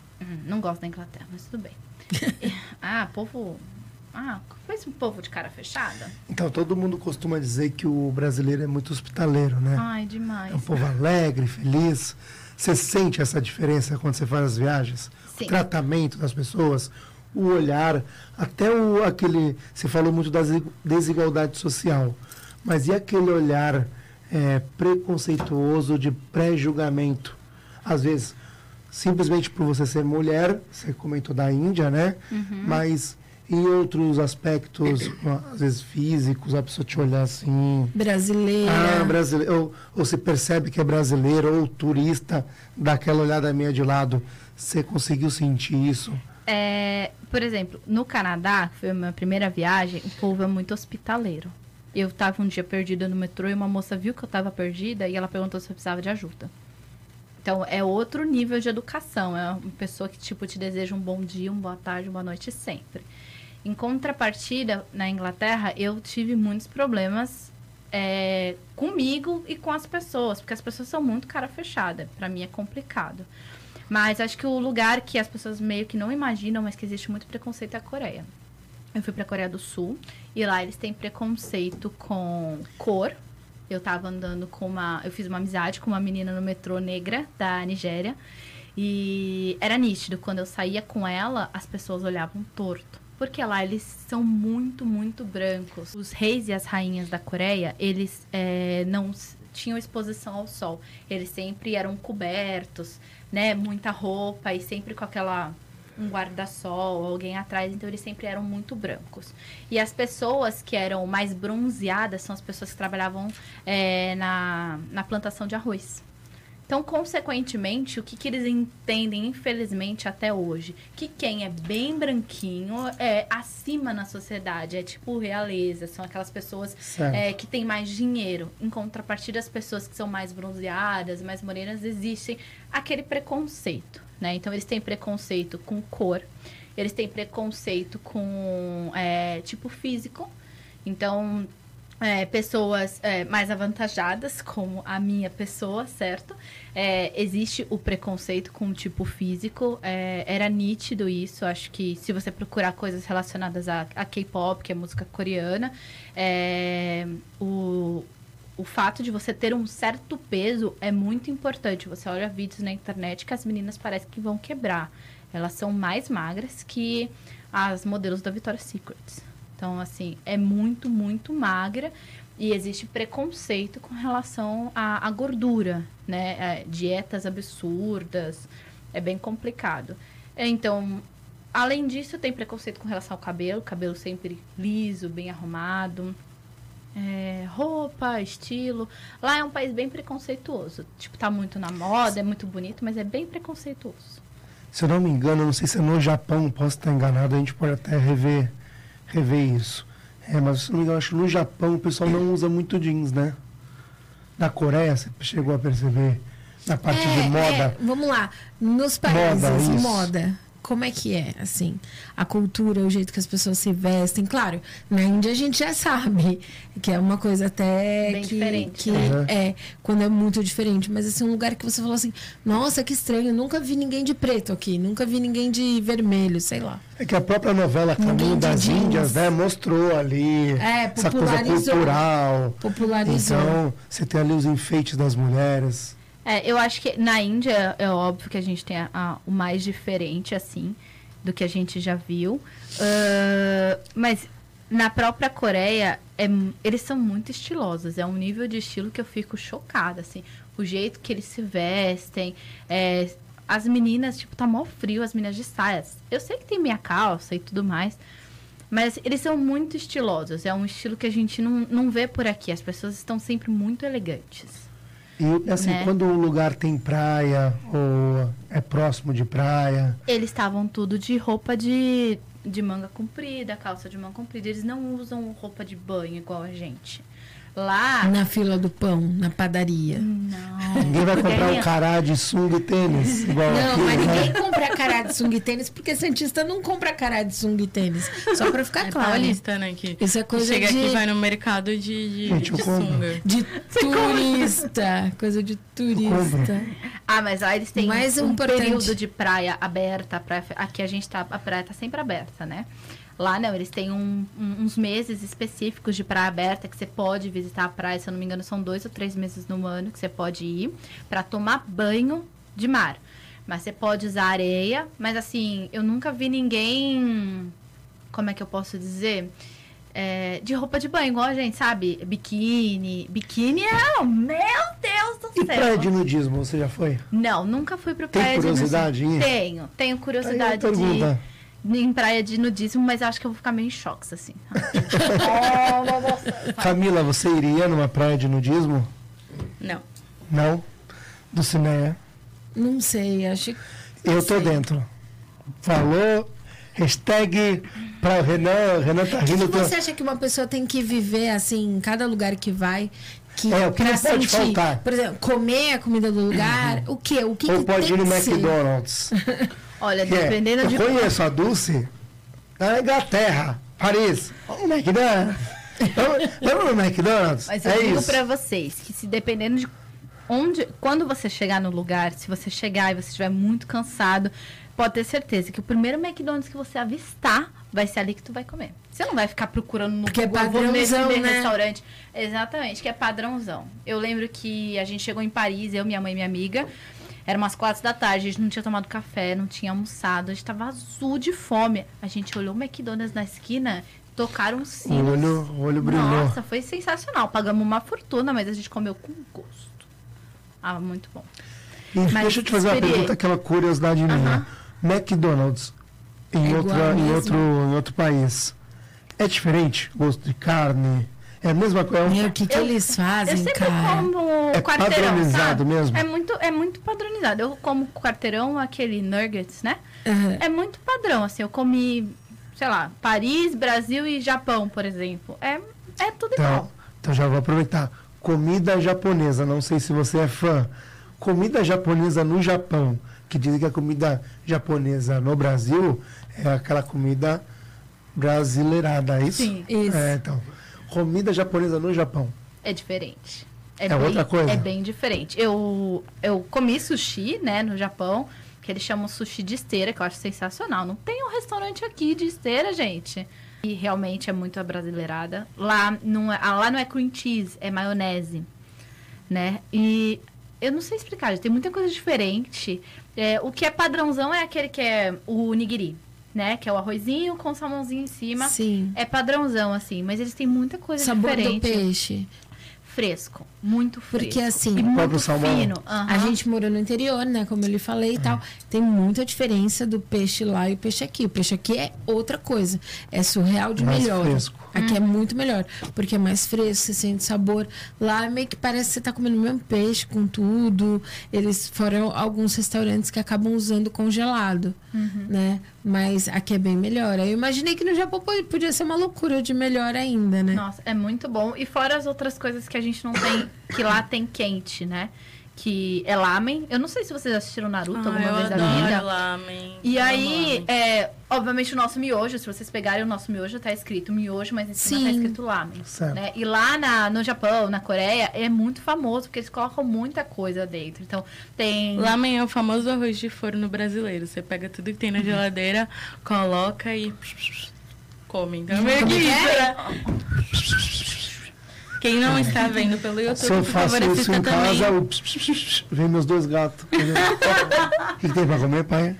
não gosto da Inglaterra, mas tudo bem. *laughs* Ah, povo. Ah, fez um povo de cara fechada? Então, todo mundo costuma dizer que o brasileiro é muito hospitaleiro, né? Ai, demais. É um povo alegre, feliz. Você sente essa diferença quando você faz as viagens? Sim. O tratamento das pessoas, o olhar, até o, aquele. Você falou muito da desi- desigualdade social, mas e aquele olhar é, preconceituoso de pré-julgamento? Às vezes, simplesmente por você ser mulher, você comentou da Índia, né? Mas em outros aspectos, às vezes físicos, a pessoa te olhar assim. Brasileira. Ah, brasileiro. Ou, ou você percebe que é brasileiro ou turista, dá aquela olhada meia de lado. Você conseguiu sentir isso? É, por exemplo, no Canadá, foi a minha primeira viagem, o povo é muito hospitaleiro. Eu tava um dia perdida no metrô e uma moça viu que eu tava perdida e ela perguntou se eu precisava de ajuda. Então, é outro nível de educação. É uma pessoa que, tipo, te deseja um bom dia, uma boa tarde, uma boa noite sempre. Em contrapartida, na Inglaterra, eu tive muitos problemas é, comigo e com as pessoas, porque as pessoas são muito cara fechada. Pra mim é complicado. Mas acho que o lugar que as pessoas meio que não imaginam, mas que existe muito preconceito é a Coreia. Eu fui pra Coreia do Sul e lá eles têm preconceito com cor. Eu tava andando com uma. Eu fiz uma amizade com uma menina no metrô negra da Nigéria. E era nítido, quando eu saía com ela, as pessoas olhavam torto. Porque lá eles são muito, muito brancos. Os reis e as rainhas da Coreia, eles eh, não tinham exposição ao sol. Eles sempre eram cobertos, né? Muita roupa e sempre com aquela um guarda-sol, alguém atrás, então eles sempre eram muito brancos. E as pessoas que eram mais bronzeadas são as pessoas que trabalhavam eh, na, na plantação de arroz. Então, consequentemente, o que, que eles entendem, infelizmente, até hoje? Que quem é bem branquinho é acima na sociedade, é tipo realeza, são aquelas pessoas é, que têm mais dinheiro. Em contrapartida, as pessoas que são mais bronzeadas, mais morenas, existem aquele preconceito, né? Então, eles têm preconceito com cor, eles têm preconceito com é, tipo físico. Então, é, pessoas é, mais avantajadas, como a minha pessoa, certo? É, existe o preconceito com o tipo físico, é, era nítido isso. Acho que se você procurar coisas relacionadas a, a K-pop, que é música coreana, é, o, o fato de você ter um certo peso é muito importante. Você olha vídeos na internet que as meninas parecem que vão quebrar. Elas são mais magras que as modelos da Victoria's Secret. Então, assim, é muito, muito magra e existe preconceito com relação à, à gordura, né? É, dietas absurdas, é bem complicado. Então, além disso, tem preconceito com relação ao cabelo, cabelo sempre liso, bem arrumado. É, roupa, estilo. Lá é um país bem preconceituoso. Tipo, tá muito na moda, é muito bonito, mas é bem preconceituoso. Se eu não me engano, não sei se é no Japão, posso estar enganado, a gente pode até rever, rever isso. É, mas se não me engano, acho que no Japão o pessoal não usa muito jeans, né? Na Coreia, você chegou a perceber na parte É, de moda. é, vamos lá. Nos países, isso. moda. Como é que é, assim, a cultura, o jeito que as pessoas se vestem? Claro, na Índia a gente já sabe que é uma coisa até Bem que, diferente, que né? é quando é muito diferente. Mas assim, um lugar que você falou assim, nossa, que estranho, nunca vi ninguém de preto aqui, nunca vi ninguém de vermelho, sei lá. É que a própria novela Caminho das jeans. Índias, né, mostrou ali É, essa coisa popularizou. cultural. Popularizou. Então, você tem ali os enfeites das mulheres. É, eu acho que na Índia é óbvio que a gente tem a- a- o mais diferente, assim, do que a gente já viu. Ah, mas na própria Coreia, é eles são muito estilosos. É um nível de estilo que eu fico chocada, assim. O jeito que eles se vestem. é, as meninas, tipo, tá mó frio, as meninas de saias. Eu sei que tem meia calça e tudo mais. Mas eles são muito estilosos. É um estilo que a gente não, não vê por aqui. As pessoas estão sempre muito elegantes. E assim, Né? quando um lugar tem praia ou é próximo de praia, Eles estavam tudo de roupa de, de manga comprida, calça de manga comprida. Eles não usam roupa de banho igual a gente. Lá. Na fila do pão, na padaria. Não. ninguém vai comprar Poderia- um cará de sunga e tênis igual Não, aqui, mas né? ninguém compra cará de sunga e tênis, porque Santista não compra cará de sunga e tênis. Só pra ficar É claro. paulista, né? Que Isso é coisa chega de- aqui e vai no mercado de, de, Gente, de sunga. De *laughs* turista. Coisa de turista. Ah, mas lá eles têm Mais um importante. período de praia aberta. praia- aqui a gente tá. A praia tá sempre aberta, né? Lá não, eles têm um- um- uns meses específicos de praia aberta que você pode visitar a praia. Se eu não me engano, são dois ou três meses no ano que você pode ir pra tomar banho de mar. Mas você pode usar areia. Mas assim, eu nunca vi ninguém. Como é que eu posso dizer? É, de roupa de banho, igual a gente, sabe? Biquíni. Biquíni é. Meu Deus do E céu! praia de nudismo, você já foi? Não, nunca fui Tem praia curiosidade de em ir? nudismo. Tenho, tenho curiosidade pergunta. de em praia de nudismo, mas acho que eu vou ficar meio em choques, assim. oh, *laughs* meu Deus. Camila, você iria numa praia de nudismo? Não. Não? Do Cineia? Não sei, acho que. Eu tô Sei. dentro. Falou, hashtag para o Renan, Renan tá que, rindo. tô- você acha que uma pessoa tem que viver, assim, em cada lugar que vai? Que, É, o que pra não pode sentir, faltar? Por exemplo, comer a comida do lugar. O quê? O que, Ou que pode tem ir no? McDonald's. *laughs* Olha, é, dependendo eu de. conheço a Dulce da Inglaterra, Paris. Vamos no McDonald's. Vamos no McDonald's? Mas eu é digo pra vocês que se dependendo de onde, quando você chegar no lugar, se você chegar e você estiver muito cansado, pode ter certeza que o primeiro McDonald's que você avistar vai ser ali que tu vai comer. Você não vai ficar procurando no Porque é Google, nesse padrãozão, né? restaurante. Exatamente, que é padrãozão. Eu lembro que a gente chegou em Paris, eu, minha mãe e minha amiga. Era umas quatro da tarde, a gente não tinha tomado café, não tinha almoçado, a gente tava azul de fome. A gente olhou o McDonald's na esquina, tocaram um O sino. olho, o olho brilhou. Nossa, foi sensacional. Pagamos uma fortuna, mas a gente comeu com gosto. Ah, muito bom. E Mas deixa eu te fazer uma pergunta, aquela curiosidade minha. McDonald's em, É outra, em, outro, em outro país. É diferente? Gosto de carne? É a mesma coisa? Meu, o que, que Eu- eles Eu fazem, sempre cara? como É quarteirão, padronizado sabe? mesmo? É muito, é muito padronizado. Eu como quarteirão, aquele nuggets, né? Aham. É muito padrão, assim. Eu comi, sei lá, Paris, Brasil e Japão, por exemplo. É, é tudo Então, igual. então já vou aproveitar. Comida japonesa, não sei se você é fã. Comida japonesa no Japão, que dizem que a comida japonesa no Brasil é aquela comida brasileirada, é isso? Sim. Isso. É, então. Comida japonesa no Japão. É diferente. É bem, outra coisa? É bem diferente. Eu, eu comi sushi, né, no Japão, que eles chamam sushi de esteira, que eu acho sensacional. Não tem um restaurante aqui de esteira, gente. E realmente é muito abrasileirada. Lá não é, ah, lá não é cream cheese, é maionese, né? E eu não sei explicar, tem muita coisa diferente. É, o que é padrãozão é aquele que é o nigiri, né? Que é o arrozinho com salmãozinho em cima. Sim. É padrãozão, assim, mas eles têm muita coisa Sabor diferente. do peixe. Fresco, muito fresco. Porque assim, e muito salmão. fino. A aham. gente morou no interior, né? Como eu lhe falei e tal. Tem muita diferença do peixe lá e o peixe aqui. O peixe aqui é outra coisa. É surreal de Mais melhor. fresco. Aqui é muito melhor. Porque é mais fresco, você sente sabor. Lá meio que parece que você tá comendo o mesmo peixe com tudo. Eles foram alguns restaurantes que acabam usando congelado, né? Mas aqui é bem melhor. Aí Eu imaginei que no Japão po- podia ser uma loucura de melhor ainda, né? Nossa, é muito bom. E fora as outras coisas que a gente não tem, que lá tem quente, né? Que é lamen. Eu não sei se vocês assistiram Naruto Ah, alguma eu vez da vida. lamen. E Eu aí, é, obviamente, o nosso miojo, se vocês pegarem o nosso miojo, tá escrito miojo, mas em cima tá Sim. escrito lamen. Certo. Né? E lá na, no Japão, na Coreia, é muito famoso, porque eles colocam muita coisa dentro. Então, tem. Lamen é o famoso arroz de forno brasileiro. Você pega tudo que tem na geladeira, coloca e come. Então, meio que isso, é? né? *laughs* Quem não está vendo pelo Se eu YouTube, por faço favor, isso assista em também. casa, o ps, ps, ps, ps, vem meus dois gatos. O que, que tem pra comer, pai?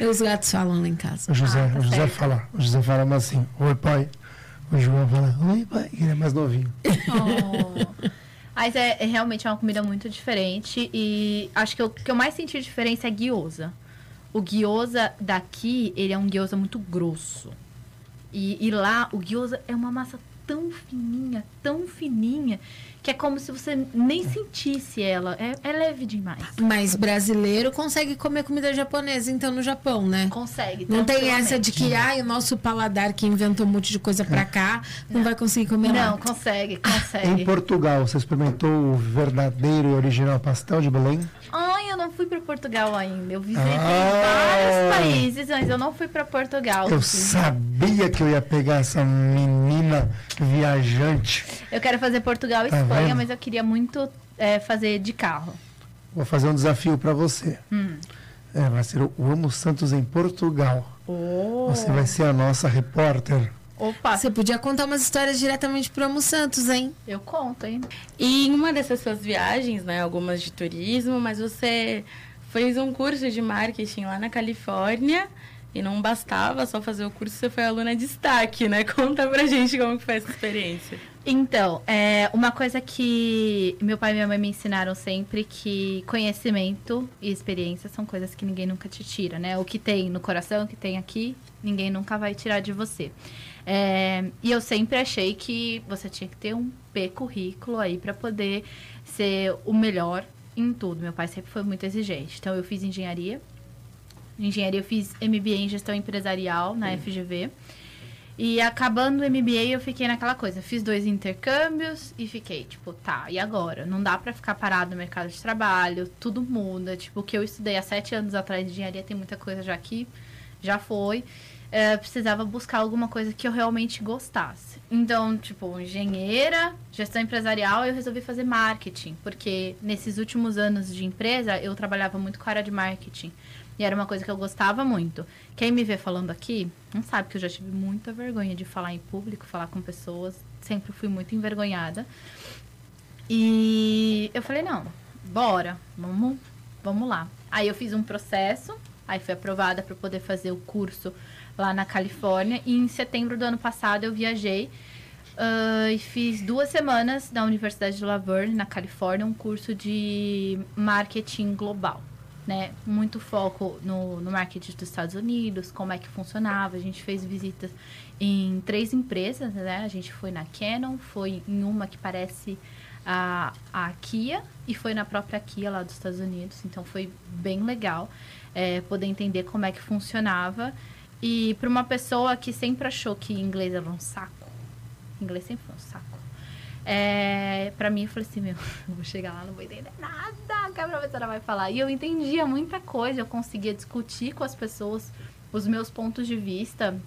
E os gatos falam lá em casa. O José, Ah, tá o José certo. fala. O José fala assim, oi pai. O João fala, oi pai, ele é mais novinho. Oh. Mas é, é realmente uma comida muito diferente. E acho que o que eu mais senti diferença é gyoza. O gyoza daqui, ele é um gyoza muito grosso. E, e lá, o gyoza é uma massa tão fininha, tão fininha, que é como se você nem sentisse ela. É, é leve demais. Mas brasileiro consegue comer comida japonesa, então, no Japão, né? Consegue. Não tem essa de que, ai, o nosso paladar que inventou um monte de coisa pra cá, não vai conseguir comer Não, lá. consegue, Em consegue. Portugal, você experimentou o verdadeiro e original pastel de Belém? Ai, eu não fui pra Portugal ainda. Eu visitei Ah. vários países, mas eu não fui pra Portugal. Eu sabia que eu ia pegar essa menina viajante. Eu quero fazer Portugal e Tá Espanha, vendo? mas eu queria muito é, fazer de carro. Vou fazer um desafio pra você. Hum. É, vai ser o Amo Santos em Portugal. Oh. Você vai ser a nossa repórter. Opa, Você podia contar umas histórias diretamente pro Amo Santos, hein? eu conto, hein? E em uma dessas suas viagens, né, algumas de turismo, mas você fez um curso de marketing lá na Califórnia e não bastava só fazer o curso, você foi aluna de destaque, né? *laughs* Conta pra gente como que foi essa experiência. Então, é, uma coisa que meu pai e minha mãe me ensinaram sempre que conhecimento e experiência são coisas que ninguém nunca te tira, né? O que tem no coração, o que tem aqui, ninguém nunca vai tirar de você. É, e eu sempre achei que você tinha que ter um P currículo aí para poder ser o melhor em tudo. Meu pai sempre foi muito exigente. Então, eu fiz engenharia. Engenharia, eu fiz MBA em gestão empresarial na FGV. E acabando o MBA, eu fiquei naquela coisa. Fiz dois intercâmbios e fiquei, tipo, tá, e agora? Não dá pra ficar parado no mercado de trabalho, tudo muda. Tipo, o que eu estudei há sete anos atrás de engenharia tem muita coisa já que já foi. É, precisava buscar alguma coisa que eu realmente gostasse. Então, tipo, engenheira, gestão empresarial, eu resolvi fazer marketing. Porque nesses últimos anos de empresa, eu trabalhava muito com a área de marketing. E era uma coisa que eu gostava muito. Quem me vê falando aqui, não sabe que eu já tive muita vergonha de falar em público, falar com pessoas. Sempre fui muito envergonhada. E eu falei, não, bora, vamos, vamos lá. Aí eu fiz um processo, aí fui aprovada para poder fazer o curso lá na Califórnia. E em setembro do ano passado eu viajei ah, e fiz duas semanas na Universidade de Laverne, na Califórnia, um curso de marketing global. Né? Muito foco no, no marketing dos Estados Unidos, como é que funcionava. A gente fez visitas em três empresas, né? A gente foi na Canon, foi em uma que parece a, a Kia e foi na própria Kia lá dos Estados Unidos. Então foi bem legal é, poder entender como é que funcionava. E para uma pessoa que sempre achou que inglês era um saco, inglês sempre foi um saco. É, para mim, eu falei assim, meu, *laughs* eu vou chegar lá, não vou entender nada que a professora vai falar. E eu entendia muita coisa, eu conseguia discutir com as pessoas os meus pontos de vista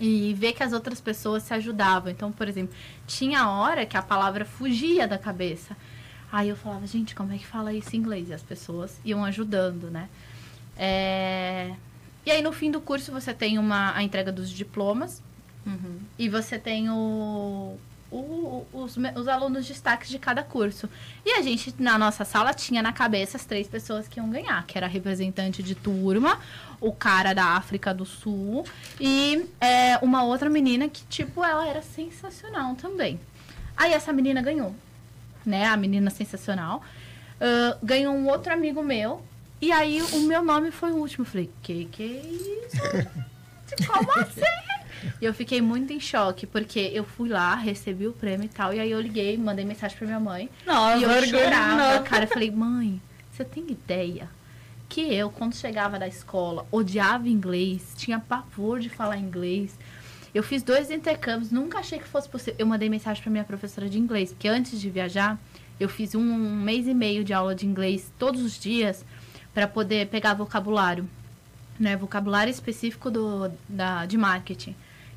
e ver que as outras pessoas se ajudavam. Então, por exemplo, tinha hora que a palavra fugia da cabeça. Aí eu falava, gente, como é que fala isso em inglês? E as pessoas iam ajudando, né? É... E aí, no fim do curso, você tem uma, a entrega dos diplomas. Uhum. E você tem o, o- os, os alunos destaques de cada curso. E a gente, na nossa sala, tinha na cabeça as três pessoas que iam ganhar, que era a representante de turma, o cara da África do Sul e é, uma outra menina que, tipo, ela era sensacional também. Aí essa menina ganhou, né? A menina sensacional. Ah, ganhou um outro amigo meu. E aí o meu nome foi o último. Eu falei, que que é isso? *laughs* Como assim? E eu fiquei muito em choque, porque eu fui lá, recebi o prêmio e tal, e aí eu liguei, mandei mensagem pra minha mãe. Nossa, e eu orgulho chorava, não. cara. Eu falei, mãe, você tem ideia que eu, quando chegava da escola, odiava inglês, tinha pavor de falar inglês. Eu fiz dois intercâmbios, nunca achei que fosse possível. Eu mandei mensagem pra minha professora de inglês, porque antes de viajar, eu fiz um, um mês e meio de aula de inglês todos os dias para poder pegar vocabulário, né? Vocabulário específico do, da, de marketing.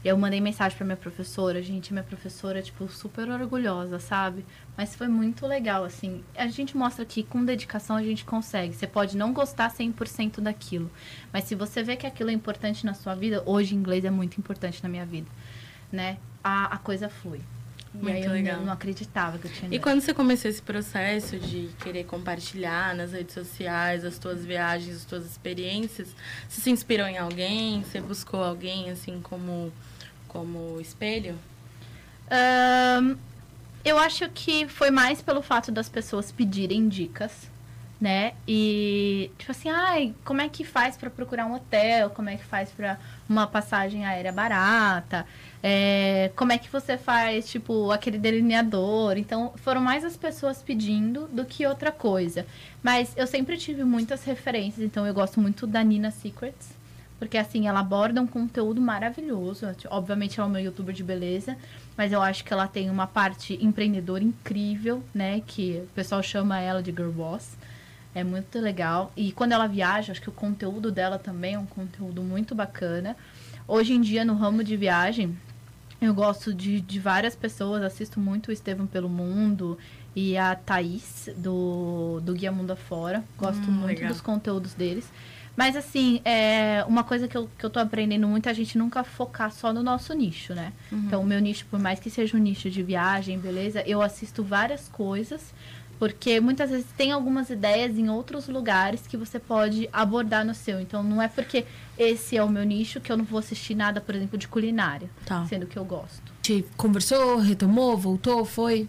E eu mandei mensagem pra minha professora, gente, minha professora, tipo, super orgulhosa, sabe? Mas foi muito legal, assim. A gente mostra que com dedicação a gente consegue. Você pode não gostar 100% daquilo, mas se você vê que aquilo é importante na sua vida, hoje inglês é muito importante na minha vida, né? A, a coisa flui. e Muito aí eu legal. não, não acreditava que eu tinha E quando você começou esse processo de querer compartilhar nas redes sociais as tuas viagens, as tuas experiências, você se inspirou em alguém? Você buscou alguém assim como como espelho? Ahn, eu acho que foi mais pelo fato das pessoas pedirem dicas, né? E tipo assim, ai, como é que faz pra procurar um hotel? Como é que faz pra uma passagem aérea barata? É, como é que você faz, tipo, aquele delineador? Então, foram mais as pessoas pedindo do que outra coisa. Mas eu sempre tive muitas referências, então eu gosto muito da Nina Secrets. Porque assim, ela aborda um conteúdo maravilhoso. Obviamente ela é uma youtuber de beleza, mas eu acho que ela tem uma parte empreendedora incrível, né? Que o pessoal chama ela de girl boss. É muito legal. E quando ela viaja, acho que o conteúdo dela também é um conteúdo muito bacana. Hoje em dia, no ramo de viagem, eu gosto de, de várias pessoas, assisto muito o Estevam pelo Mundo e a Thaís, do, do Guia Mundo Afora. Gosto Hum, muito legal. dos conteúdos deles. Mas, assim, é uma coisa que eu, que eu tô aprendendo muito é a gente nunca focar só no nosso nicho, né? Então, o meu nicho, por mais que seja um nicho de viagem, beleza, eu assisto várias coisas, porque muitas vezes tem algumas ideias em outros lugares que você pode abordar no seu. Então, não é porque esse é o meu nicho que eu não vou assistir nada, por exemplo, de culinária, Tá. sendo que eu gosto. Gente conversou, retomou, voltou, foi.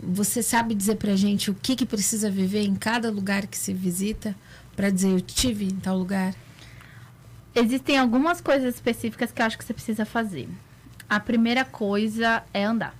Você sabe dizer pra gente o que, que precisa viver em cada lugar que se visita pra dizer eu tive em tal lugar? Existem algumas coisas específicas que eu acho que você precisa fazer. A primeira coisa é andar.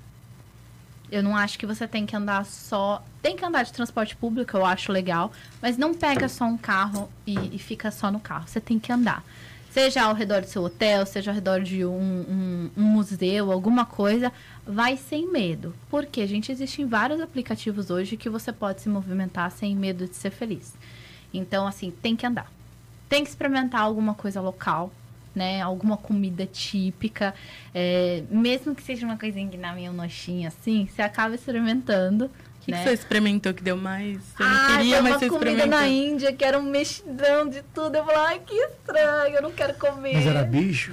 Eu não acho que você tem que andar só. Tem que andar de transporte público, eu acho legal. Mas não pega só um carro e, e fica só no carro. Você tem que andar. Seja ao redor do seu hotel, seja ao redor de um, um- um museu, alguma coisa, vai sem medo. Porque, gente, existem vários aplicativos hoje que você pode se movimentar sem medo de ser feliz. Então, assim, tem que andar tem que experimentar alguma coisa local, né? Alguma comida típica. é, mesmo que seja uma coisinha que na minha nochinha, assim, você acaba experimentando. O que, né? que você experimentou que deu mais? Você não Ah, queria, mas uma você comida experimentou. na Índia que era um mexidão de tudo. Eu falei, ai, que estranho, eu não quero comer. Mas era bicho?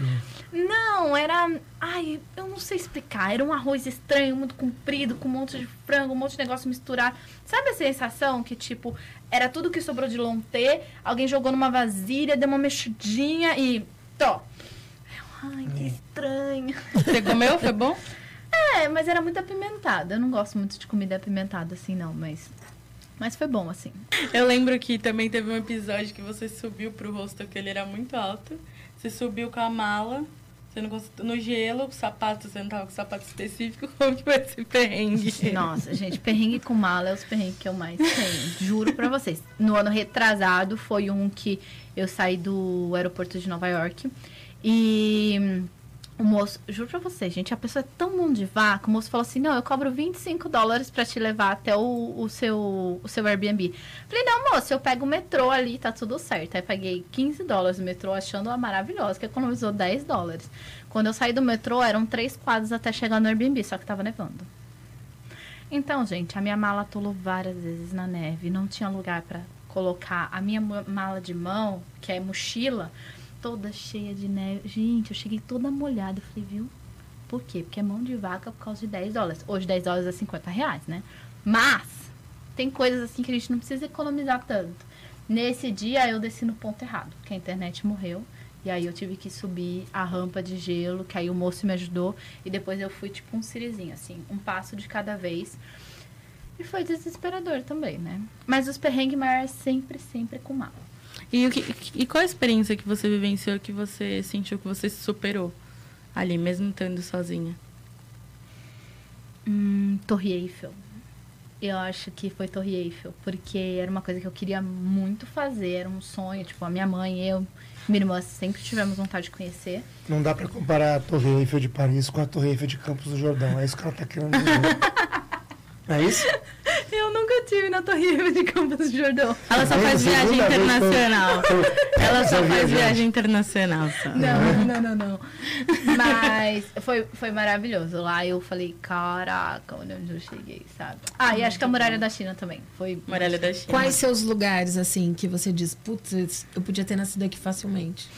Não, era. Ai, eu não sei explicar. Era um arroz estranho, muito comprido, com um monte de frango, um monte de negócio misturado. Sabe a sensação que, tipo, era tudo que sobrou de lontê, alguém jogou numa vasilha, deu uma mexidinha e. Tó. Ai, que estranho. Você comeu? Foi bom? *laughs* É, mas era muito apimentado. Eu não gosto muito de comida apimentada assim, não, mas. Mas foi bom, assim. Eu lembro que também teve um episódio que você subiu pro rosto que ele era muito alto. Você subiu com a mala, você não cons- no gelo, o sapato, você não tava com sapato específico. *laughs* Como que foi esse perrengue? Nossa, gente, perrengue com mala é os perrengues que eu mais tenho. Juro pra vocês. No ano retrasado foi um que eu saí do aeroporto de Nova York e O moço, juro pra você, gente, a pessoa é tão mão de vaca. O moço falou assim: não, eu cobro 25 dólares pra te levar até o, o, seu, o seu Airbnb. Falei, não, moço, eu pego o metrô ali, tá tudo certo. Aí paguei 15 dólares no metrô, achando-a maravilhosa, que economizou 10 dólares. Quando eu saí do metrô, eram três quadros até chegar no Airbnb, só que tava nevando. Então, gente, a minha mala atolou várias vezes na neve. Não tinha lugar para colocar a minha mala de mão, que é mochila toda cheia de neve. Gente, eu cheguei toda molhada. Eu falei, viu? Por quê? Porque é mão de vaca por causa de 10 dólares. Hoje 10 dólares é 50 reais, né? Mas tem coisas assim que a gente não precisa economizar tanto. Nesse dia eu desci no ponto errado, porque a internet morreu. E aí eu tive que subir a rampa de gelo, que aí o moço me ajudou. E depois eu fui tipo um sirizinho, assim, um passo de cada vez. E foi desesperador também, né? Mas os perrengues maiores sempre, sempre com mala. E, o que, e qual a experiência que você vivenciou que você sentiu que você se superou ali, mesmo estando sozinha? Hum, Torre Eiffel. Eu acho que foi Torre Eiffel, porque era uma coisa que eu queria muito fazer, era um sonho. Tipo, a minha mãe, eu, minha irmã sempre tivemos vontade de conhecer. Não dá para comparar a Torre Eiffel de Paris com a Torre Eiffel de Campos do Jordão. É isso que ela tá querendo dizer. *laughs* é isso? Eu nunca tive na Torre de Campos do Jordão. Ela só *laughs* faz viagem internacional. Ela só faz viagem internacional. Só. Não, não, não, não. Mas *laughs* foi, foi maravilhoso. Lá eu falei, caraca, onde eu cheguei, sabe? Ah, e acho que a Muralha da China também. Foi Muralha da China. Quais seus lugares, assim, que você diz, putz, eu podia ter nascido aqui facilmente?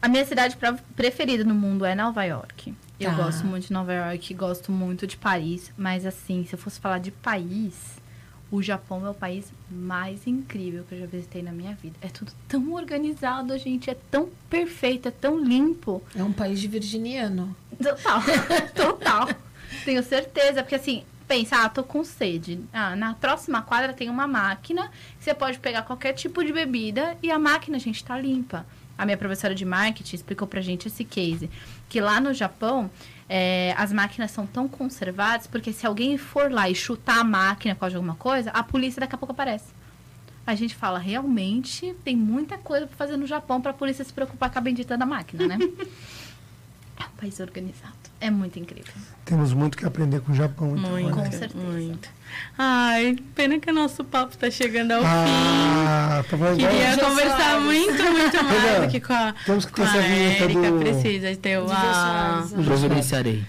A minha cidade preferida no mundo é Nova York. Eu Tá. gosto muito de Nova York, gosto muito de Paris, mas assim, se eu fosse falar de país, o Japão é o país mais incrível que eu já visitei na minha vida. É tudo tão organizado, gente, é tão perfeito, é tão limpo. É um país de virginiano. Total, *laughs* total. Tenho certeza, porque assim, pensa, ah, tô com sede. Ah, na próxima quadra tem uma máquina, você pode pegar qualquer tipo de bebida e a máquina, gente, tá limpa. A minha professora de marketing explicou pra gente esse case, que lá no Japão, é, as máquinas são tão conservadas, porque se alguém for lá e chutar a máquina por causa de alguma coisa, a polícia daqui a pouco aparece. A gente fala, realmente tem muita coisa pra fazer no Japão pra polícia se preocupar com a bendita da máquina, né? *laughs* é um país organizado. É muito incrível. Temos muito que aprender com o Japão. Então, Muito, Com olha. certeza. muito. Ai, pena que o nosso papo tá chegando ao Ah, tá fim. falando Queria Jô conversar Soares. muito, muito mais aqui com a, temos que ter com a essa vinheta Érica. do- Precisa ter o... Do Jô a- Soares.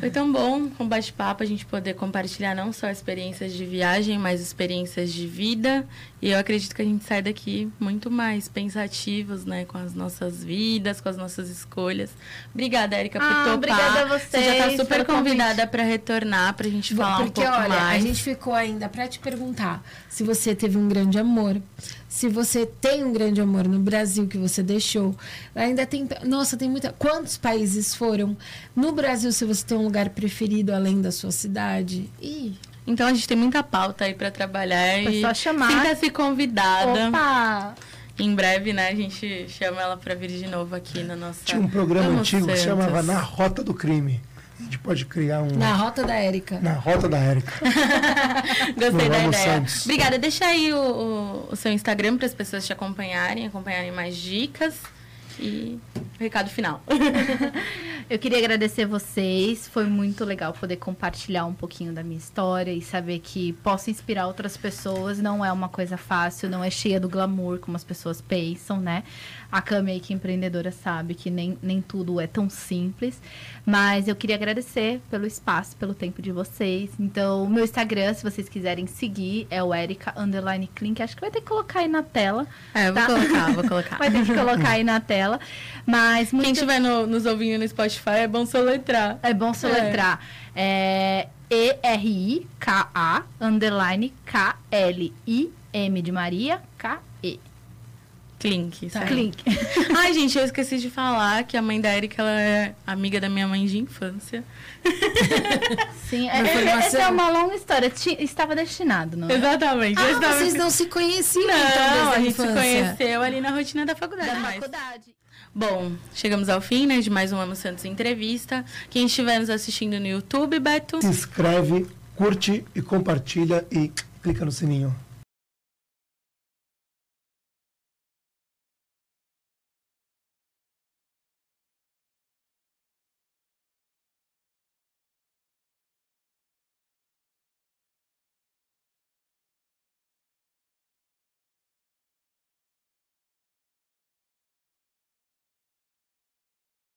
Foi tão bom um bate-papo, a gente poder compartilhar não só experiências de viagem, mas experiências de vida. E eu acredito que a gente sai daqui muito mais pensativos, né? Com as nossas vidas, com as nossas escolhas. Obrigada, Érica, por Ah, topar. obrigada a Você já tá vocês super convidada para retornar, pra gente falar Porque, um pouco olha, mais. a gente ficou ainda pra te perguntar se você teve um grande amor, se você tem um grande amor no Brasil que você deixou. Ainda tem. Nossa, tem muita. Quantos países foram? No Brasil, se você tem um lugar preferido além da sua cidade. Ih, Então a gente tem muita pauta aí para trabalhar e só chamar. sinta-se convidada. Opa! Em breve, né, a gente chama ela para vir de novo aqui na nossa Tinha um programa Vamos antigo que chamava Na Rota do Crime. A gente pode criar um. na rota da Érica. Na Rota da Érica. *laughs* Gostei da ideia. Santos. Obrigada. Deixa aí o, o- o seu Instagram para as pessoas te acompanharem, acompanharem mais dicas. E recado final. *laughs* Eu queria agradecer vocês. Foi muito legal poder compartilhar um pouquinho da minha história e saber que posso inspirar outras pessoas. Não é uma coisa fácil, não é cheia do glamour como as pessoas pensam, né? A Cami que é empreendedora, sabe que nem, nem tudo é tão simples. Mas eu queria agradecer pelo espaço, pelo tempo de vocês. Então, o meu Instagram, se vocês quiserem seguir, é o Erica Underline Clink. Acho que vai ter que colocar aí na tela. É, eu vou Tá. colocar, vou colocar. *laughs* Vai ter que colocar aí na tela. Mas muito Quem estiver no- nos ouvindo no Spotify, é bom soletrar. É bom soletrar. É E-R-I-K-A, underline K-L-I-M de Maria, K-E. Clink. Tá. Clink. *laughs* Ai, gente, eu esqueci de falar que a mãe da Erika, ela é amiga da minha mãe de infância. *laughs* Sim, é, é- essa é uma longa história. Ti- estava destinado, não é? Exatamente. Ah, estava- vocês não se conheciam Não, então desde a a gente infância. se conheceu ali na rotina da faculdade. Da faculdade. Bom, chegamos ao fim, né, de mais um Amo Santos Entrevista. Quem estiver nos assistindo no YouTube, Beto, Se inscreve, curte e compartilha e clica no sininho.